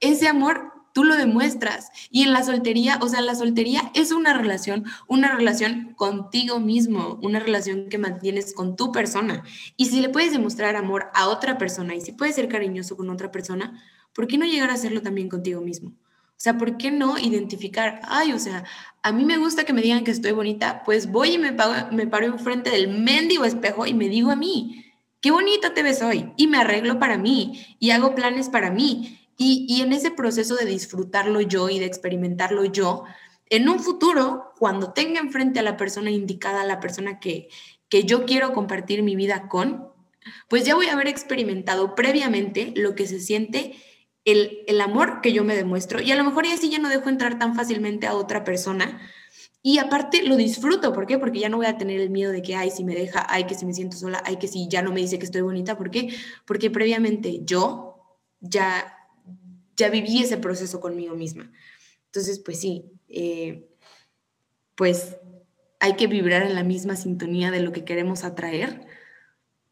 ese amor tú lo demuestras. Y en la soltería, o sea, la soltería es una relación, una relación contigo mismo, una relación que mantienes con tu persona. Y si le puedes demostrar amor a otra persona y si puedes ser cariñoso con otra persona, ¿por qué no llegar a hacerlo también contigo mismo? O sea, ¿por qué no identificar? Ay, o sea, a mí me gusta que me digan que estoy bonita, pues voy y me, me paro enfrente del mendigo espejo y me digo a mí, qué bonita te ves hoy. Y me arreglo para mí y hago planes para mí. Y, y en ese proceso de disfrutarlo yo y de experimentarlo yo, en un futuro, cuando tenga enfrente a la persona indicada, a la persona que, que yo quiero compartir mi vida con, pues ya voy a haber experimentado previamente lo que se siente el, amor que yo me demuestro y a lo mejor ya sí ya no dejo entrar tan fácilmente a otra persona y aparte lo disfruto, ¿por qué? Porque ya no voy a tener el miedo de que, ay, si me deja, ay, que si me siento sola, ay, que si ya no me dice que estoy bonita, ¿por qué? Porque previamente yo ya, ya viví ese proceso conmigo misma. Entonces, pues sí, eh, pues hay que vibrar en la misma sintonía de lo que queremos atraer,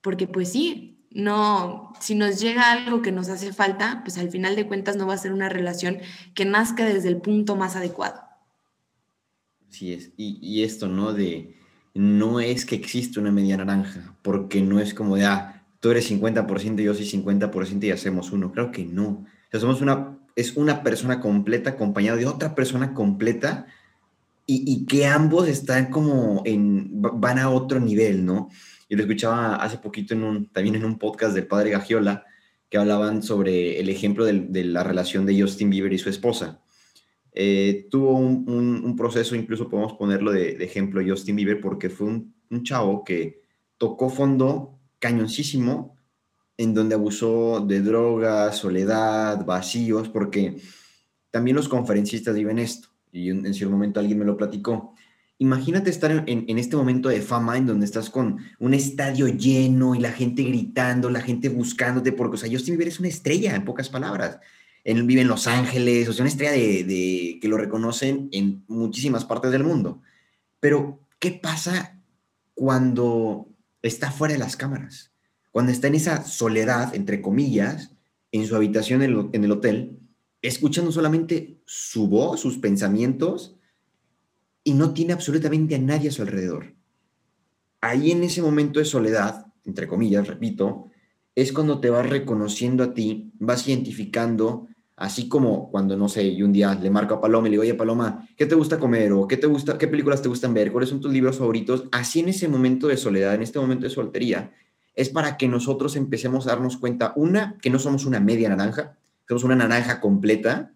porque pues sí, no, si nos llega algo que nos hace falta, pues al final de cuentas no va a ser una relación que nazca desde el punto más adecuado. Así es. Y, esto, ¿no? De no es que existe una media naranja, porque no es como de, ah, tú eres 50%, yo soy 50% y hacemos uno. Creo que no. O somos una, es una persona completa acompañada de otra persona completa y, y que ambos están como en, van a otro nivel, ¿no? Yo lo escuchaba hace poquito en un, también en un podcast del padre Gagiola, que hablaban sobre el ejemplo de, la relación de Justin Bieber y su esposa. Eh, tuvo un, proceso, incluso podemos ponerlo de, ejemplo Justin Bieber, porque fue un, un, chavo que tocó fondo cañoncísimo, en donde abusó de drogas, soledad, vacíos, porque también los conferencistas viven esto, y en, en cierto momento alguien me lo platicó Imagínate estar en, este momento de fama en donde estás con un estadio lleno y la gente gritando, la gente buscándote, porque, o sea, Justin Bieber es una estrella, en pocas palabras. Él vive en Los Ángeles, o sea, una estrella de, que lo reconocen en muchísimas partes del mundo. Pero, ¿qué pasa cuando está fuera de las cámaras? Cuando está en esa soledad, entre comillas, en su habitación en el hotel, escuchando solamente su voz, sus pensamientos y no tiene absolutamente a nadie a su alrededor. Ahí en ese momento de soledad, entre comillas, repito, es cuando te vas reconociendo a ti, vas identificando, así como cuando, no sé, yo un día le marco a Paloma y le digo, oye, Paloma, ¿qué te gusta comer? ¿O qué te gusta, qué películas te gustan ver? ¿Cuáles son tus libros favoritos? Así en ese momento de soledad, en este momento de soltería, es para que nosotros empecemos a darnos cuenta, una, que no somos una media naranja, somos una naranja completa,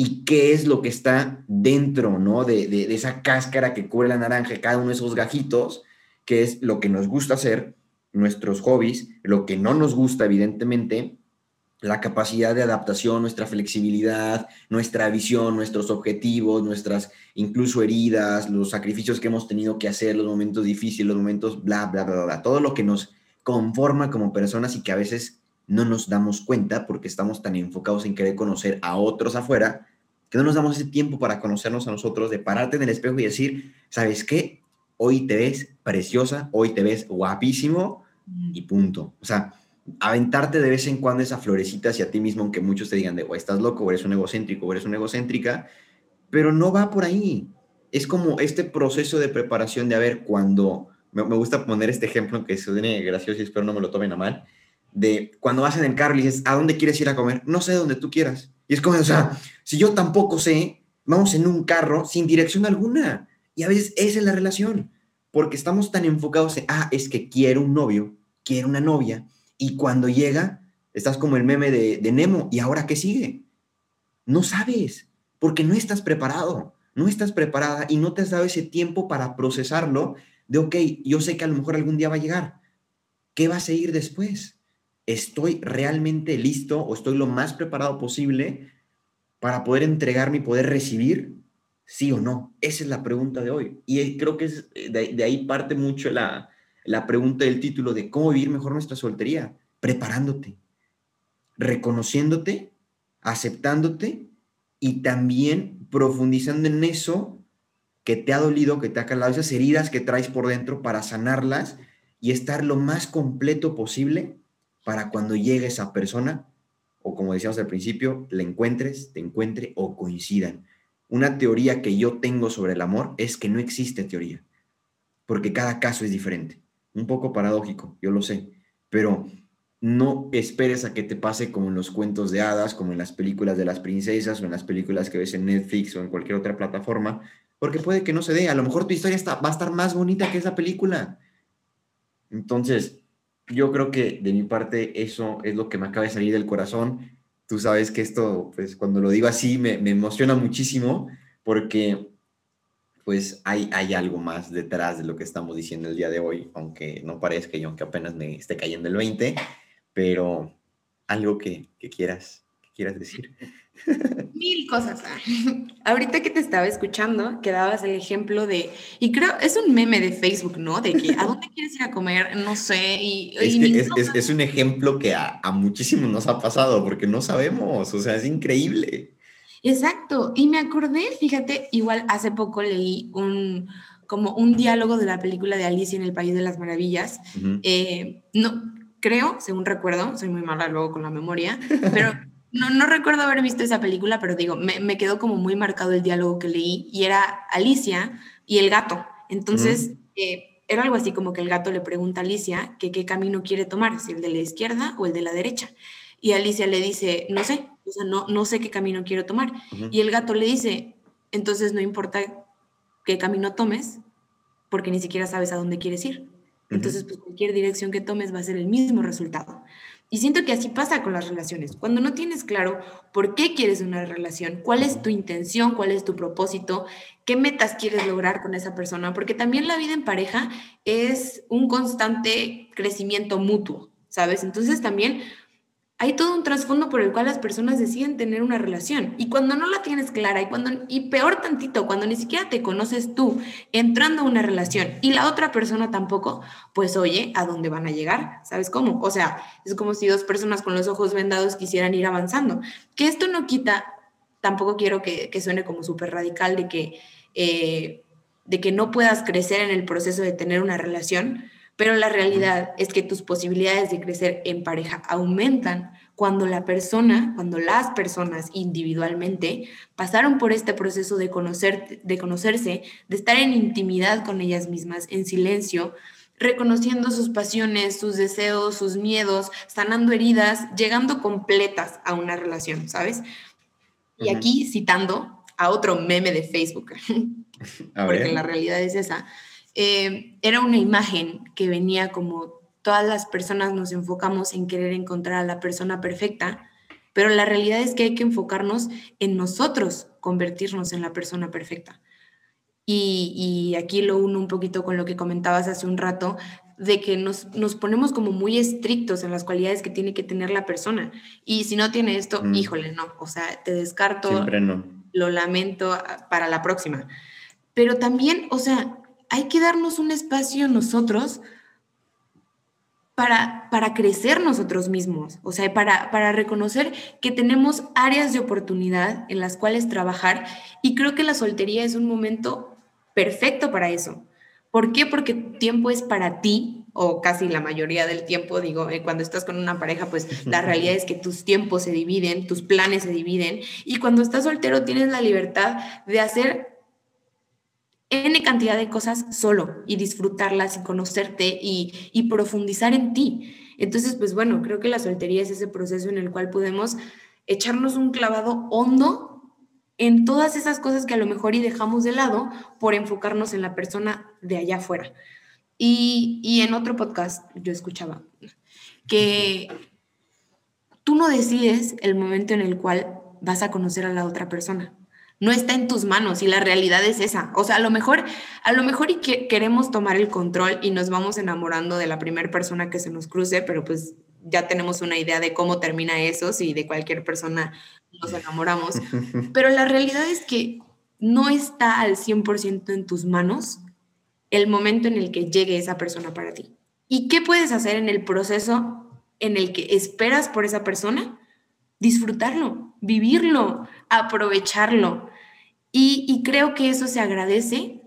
y qué es lo que está dentro, ¿no? De, esa cáscara que cubre la naranja, cada uno de esos gajitos, que es lo que nos gusta hacer, nuestros hobbies, lo que no nos gusta, evidentemente, la capacidad de adaptación, nuestra flexibilidad, nuestra visión, nuestros objetivos, nuestras incluso heridas, los sacrificios que hemos tenido que hacer, los momentos difíciles, los momentos bla, bla, bla, bla, todo lo que nos conforma como personas y que a veces no nos damos cuenta porque estamos tan enfocados en querer conocer a otros afuera que no nos damos ese tiempo para conocernos a nosotros, de pararte en el espejo y decir, ¿sabes qué? Hoy te ves preciosa, hoy te ves guapísimo y punto. O sea, aventarte de vez en cuando esa florecita hacia ti mismo, aunque muchos te digan de, o estás loco, o eres un egocéntrico, o eres una egocéntrica, pero no va por ahí. Es como este proceso de preparación de, a ver, cuando, me, gusta poner este ejemplo que se viene gracioso y espero no me lo tomen a mal, de cuando vas en el carro y dices, ¿a dónde quieres ir a comer? No sé, dónde tú quieras. Y es como, o sea, si yo tampoco sé, vamos en un carro sin dirección alguna. Y a veces esa es la relación, porque estamos tan enfocados en, ah, es que quiero un novio, quiero una novia, y cuando llega, estás como el meme de, de Nemo, ¿y ahora qué sigue? No sabes, porque no estás preparado, no estás preparada y no te has dado ese tiempo para procesarlo de, ok, yo sé que a lo mejor algún día va a llegar. ¿Qué va a seguir después? ¿Estoy realmente listo o estoy lo más preparado posible para poder entregarme y poder recibir? ¿Sí o no? Esa es la pregunta de hoy. Y creo que es, de, ahí parte mucho la, la pregunta del título de cómo vivir mejor nuestra soltería. Preparándote, reconociéndote, aceptándote y también profundizando en eso que te ha dolido, que te ha calado, esas heridas que traes por dentro para sanarlas y estar lo más completo posible para cuando llegue esa persona, o como decíamos al principio, la encuentres, te encuentre o coincidan. Una teoría que yo tengo sobre el amor es que no existe teoría, porque cada caso es diferente. Un poco paradójico, yo lo sé, pero no esperes a que te pase como en los cuentos de hadas, como en las películas de las princesas o en las películas que ves en Netflix o en cualquier otra plataforma, porque puede que no se dé. A lo mejor tu historia está, va a estar más bonita que esa película. Entonces, yo creo que de mi parte eso es lo que me acaba de salir del corazón. Tú sabes que esto, pues cuando lo digo así, me, me emociona muchísimo porque pues hay, hay algo más detrás de lo que estamos diciendo el día de hoy, aunque no parezca y aunque apenas me esté cayendo el 20 pero algo que, quieras, quieras decir. (laughs) Mil cosas. (laughs) Ahorita que te estaba escuchando, que dabas el ejemplo de, y creo, es un meme de Facebook, ¿no? De que, ¿a dónde quieres ir a comer? No sé. Y, es, un ejemplo que a, a muchísimos nos ha pasado, porque no sabemos, o sea, es increíble. Exacto, y me acordé, fíjate, igual hace poco leí un, como un diálogo de la película de Alicia en el País de las Maravillas. Eh, no, creo, según recuerdo, soy muy mala luego con la memoria, pero (laughs) no, no recuerdo haber visto esa película, pero digo, me, me, quedó como muy marcado el diálogo que leí y era Alicia y el gato. Entonces, eh, era algo así como que el gato le pregunta a Alicia que qué camino quiere tomar, si el de la izquierda o el de la derecha. Y Alicia le dice, no sé, o sea, no, no sé qué camino quiero tomar. Y el gato le dice, entonces no importa qué camino tomes, porque ni siquiera sabes a dónde quieres ir. Entonces, pues cualquier dirección que tomes va a ser el mismo resultado. Y siento que así pasa con las relaciones. Cuando no tienes claro por qué quieres una relación, cuál es tu intención, cuál es tu propósito, qué metas quieres lograr con esa persona, porque también la vida en pareja es un constante crecimiento mutuo, ¿sabes? Entonces también hay todo un trasfondo por el cual las personas deciden tener una relación. Y cuando no la tienes clara, y, cuando, y peor tantito, cuando ni siquiera te conoces tú entrando a una relación y la otra persona tampoco, pues oye, ¿a dónde van a llegar? ¿Sabes cómo? O sea, es como si dos personas con los ojos vendados quisieran ir avanzando. Que esto no quita, tampoco quiero que, suene como súper radical de que, eh, de que no puedas crecer en el proceso de tener una relación, pero la realidad es que tus posibilidades de crecer en pareja aumentan cuando la persona, cuando las personas individualmente pasaron por este proceso de, conocer, de conocerse, de estar en intimidad con ellas mismas, en silencio, reconociendo sus pasiones, sus deseos, sus miedos, sanando heridas, llegando completas a una relación, ¿sabes? Y aquí citando a otro meme de Facebook, (laughs) porque la realidad es esa eh, era una imagen que venía como todas las personas nos enfocamos en querer encontrar a la persona perfecta, pero la realidad es que hay que enfocarnos en nosotros convertirnos en la persona perfecta. Y, aquí lo uno un poquito con lo que comentabas hace un rato, de que nos, nos, ponemos como muy estrictos en las cualidades que tiene que tener la persona. Y si no tiene esto, mm. híjole, no, o sea, te descarto, Siempre no. lo lamento ah, para la próxima. Pero también, o sea, hay que darnos un espacio nosotros para, para crecer nosotros mismos, o sea, para, para reconocer que tenemos áreas de oportunidad en las cuales trabajar y creo que la soltería es un momento perfecto para eso. ¿Por qué? Porque tiempo es para ti, o casi la mayoría del tiempo, digo, eh, cuando estás con una pareja, pues la realidad es que tus tiempos se dividen, tus planes se dividen, y cuando estás soltero tienes la libertad de hacer N cantidad de cosas solo y disfrutarlas y conocerte y, profundizar en ti. Entonces, pues bueno, creo que la soltería es ese proceso en el cual podemos echarnos un clavado hondo en todas esas cosas que a lo mejor y dejamos de lado por enfocarnos en la persona de allá afuera. Y, y en otro podcast yo escuchaba que tú no decides el momento en el cual vas a conocer a la otra persona no está en tus manos y la realidad es esa. O sea, a lo mejor, a lo mejor y que queremos tomar el control y nos vamos enamorando de la primera persona que se nos cruce, pero pues ya tenemos una idea de cómo termina eso, si de cualquier persona nos enamoramos. (laughs) Pero la realidad es que no está al 100% en tus manos el momento en el que llegue esa persona para ti. ¿Y qué puedes hacer en el proceso en el que esperas por esa persona? Disfrutarlo, vivirlo, aprovecharlo. Y, creo que eso se agradece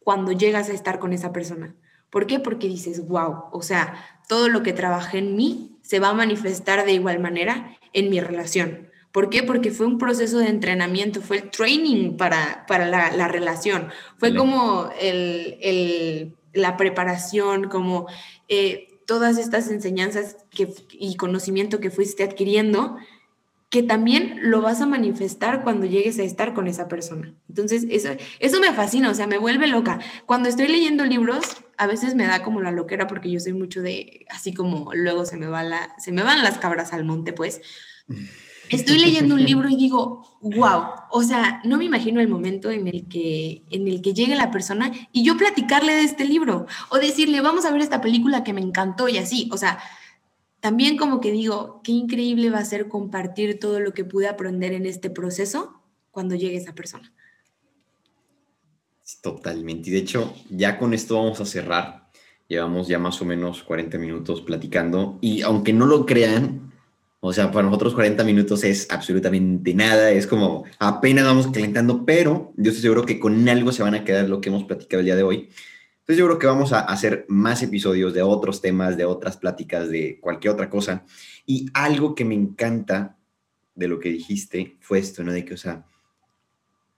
cuando llegas a estar con esa persona. ¿Por qué? Porque dices, wow, o sea, todo lo que trabajé en mí se va a manifestar de igual manera en mi relación. ¿Por qué? Porque fue un proceso de entrenamiento, fue el training para, para la, relación, fue como el, la preparación, como eh, todas estas enseñanzas que, y conocimiento que fuiste adquiriendo que también lo vas a manifestar cuando llegues a estar con esa persona. Entonces, eso, eso me fascina, o sea, me vuelve loca. Cuando estoy leyendo libros, a veces me da como la loquera porque yo soy mucho de, así como luego se me, va la, se me van las cabras al monte, pues. Estoy leyendo un (laughs) libro y digo, wow, o sea, no me imagino el momento en el que en el que llegue la persona y yo platicarle de este libro o decirle, vamos a ver esta película que me encantó y así, o sea, también como que digo, qué increíble va a ser compartir todo lo que pude aprender en este proceso cuando llegue esa persona. Totalmente. Y de hecho, ya con esto vamos a cerrar. Llevamos ya más o menos 40 minutos platicando y aunque no lo crean, o sea, para nosotros 40 minutos es absolutamente nada, es como apenas vamos calentando, pero yo estoy seguro que con algo se van a quedar lo que hemos platicado el día de hoy. Entonces yo creo que vamos a hacer más episodios de otros temas, de otras pláticas, de cualquier otra cosa. Y algo que me encanta de lo que dijiste fue esto, ¿no? De que, o sea,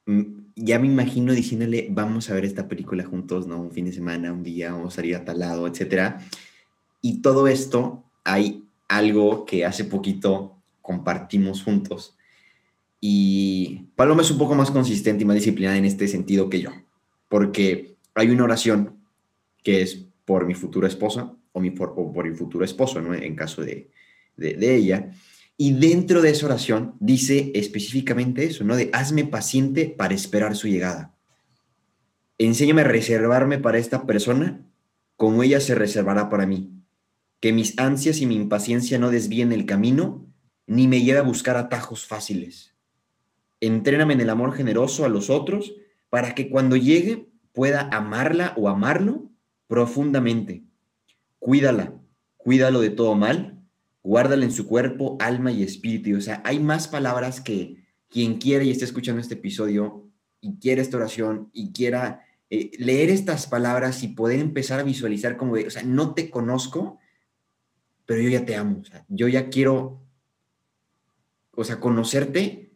mm, ya me imagino diciéndole, vamos a ver esta película juntos, ¿no? Un fin de semana, un día, vamos a salir a tal lado, etcétera. Y todo esto, hay algo que hace poquito compartimos juntos. Y Paloma es un poco más consistente y más disciplinada en este sentido que yo, porque hay una oración que es por mi futura esposa o, por, mi futuro esposo. En caso de, de, ella. Y dentro de esa oración dice específicamente eso, ¿no? De hazme paciente para esperar su llegada. Enséñame a reservarme para esta persona como ella se reservará para mí. Que mis ansias y mi impaciencia no desvíen el camino ni me lleve a buscar atajos fáciles. Entréname en el amor generoso a los otros para que cuando llegue pueda amarla o amarlo profundamente. Cuídala, cuídalo de todo mal, guárdala en su cuerpo, alma y espíritu. O sea, hay más palabras que quien quiera y esté escuchando este episodio y quiera esta oración y quiera eh, leer estas palabras y poder empezar a visualizar como o sea, no te conozco, pero yo ya te amo. O sea, yo ya quiero, o sea, conocerte,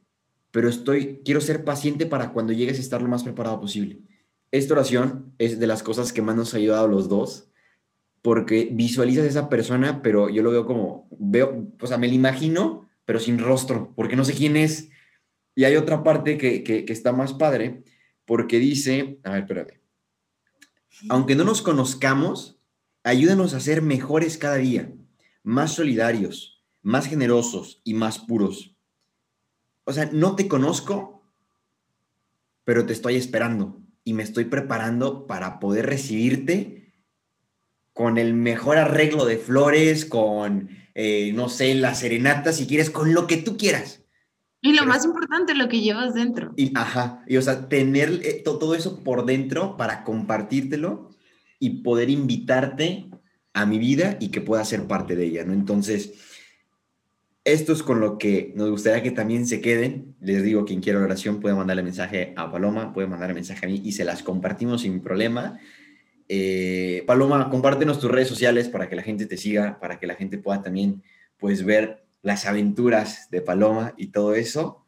pero estoy, quiero ser paciente para cuando llegues a estar lo más preparado posible esta oración es de las cosas que más nos ha ayudado los dos, porque visualizas a esa persona, pero yo lo veo como, veo, o sea, me la imagino, pero sin rostro, porque no sé quién es. Y hay otra parte que, que, está más padre, porque dice, a ver, espérate, aunque no nos conozcamos, ayúdanos a ser mejores cada día, más solidarios, más generosos y más puros. O sea, no te conozco, pero te estoy esperando y me estoy preparando para poder recibirte con el mejor arreglo de flores, con, eh, no sé, la serenata, si quieres, con lo que tú quieras. Y lo más importante, lo que llevas dentro. Y, ajá, y o sea, tener eh, todo eso por dentro para compartírtelo y poder invitarte a mi vida y que pueda ser parte de ella, ¿no? Entonces, esto es con lo que nos gustaría que también se queden. Les digo, quien quiera oración puede mandarle mensaje a Paloma, puede mandarle mensaje a mí y se las compartimos sin problema. Eh, Paloma, compártenos tus redes sociales para que la gente te siga, para que la gente pueda también pues ver las aventuras de Paloma y todo eso.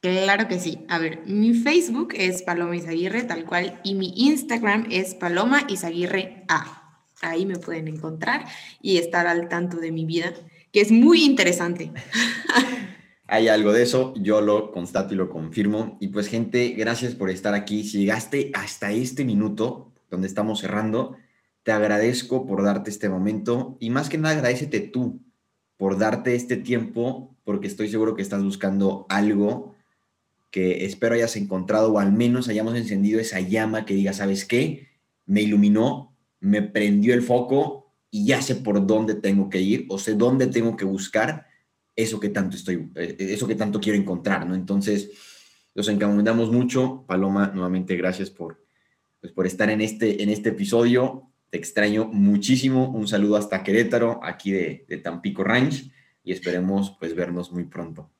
Claro que sí. A ver, mi Facebook es Paloma Isaguirre, tal cual, y mi Instagram es Paloma Isaguirre A. Ahí me pueden encontrar y estar al tanto de mi vida, que es muy interesante. (laughs) Hay algo de eso, yo lo constato y lo confirmo. Y pues gente, gracias por estar aquí. Si llegaste hasta este minuto donde estamos cerrando, te agradezco por darte este momento y más que nada agradecete tú por darte este tiempo, porque estoy seguro que estás buscando algo que espero hayas encontrado o al menos hayamos encendido esa llama que diga, ¿sabes qué? Me iluminó, me prendió el foco y ya sé por dónde tengo que ir o sé dónde tengo que buscar eso que tanto estoy, eh, eso que tanto quiero encontrar, ¿no? Entonces, los encomendamos mucho. Paloma, nuevamente gracias por, pues, por estar en este, en este episodio. Te extraño muchísimo. Un saludo hasta Querétaro, aquí de, de Tampico Ranch, y esperemos pues vernos muy pronto.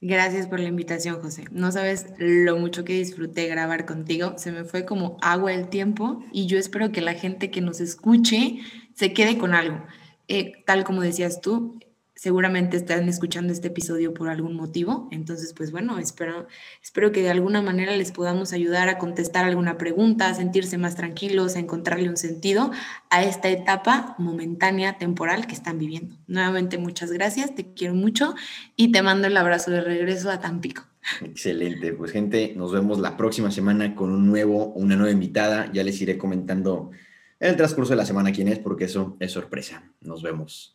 Gracias por la invitación, José. No sabes lo mucho que disfruté grabar contigo. Se me fue como agua el tiempo y yo espero que la gente que nos escuche se quede con algo. Eh, tal como decías tú, seguramente están escuchando este episodio por algún motivo. Entonces, pues bueno, espero, espero que de alguna manera les podamos ayudar a contestar alguna pregunta, a sentirse más tranquilos, a encontrarle un sentido a esta etapa momentánea, temporal que están viviendo. Nuevamente, muchas gracias, te quiero mucho y te mando el abrazo de regreso a Tampico. Excelente, pues gente, nos vemos la próxima semana con un nuevo, una nueva invitada. Ya les iré comentando en el transcurso de la semana quién es, porque eso es sorpresa. Nos vemos.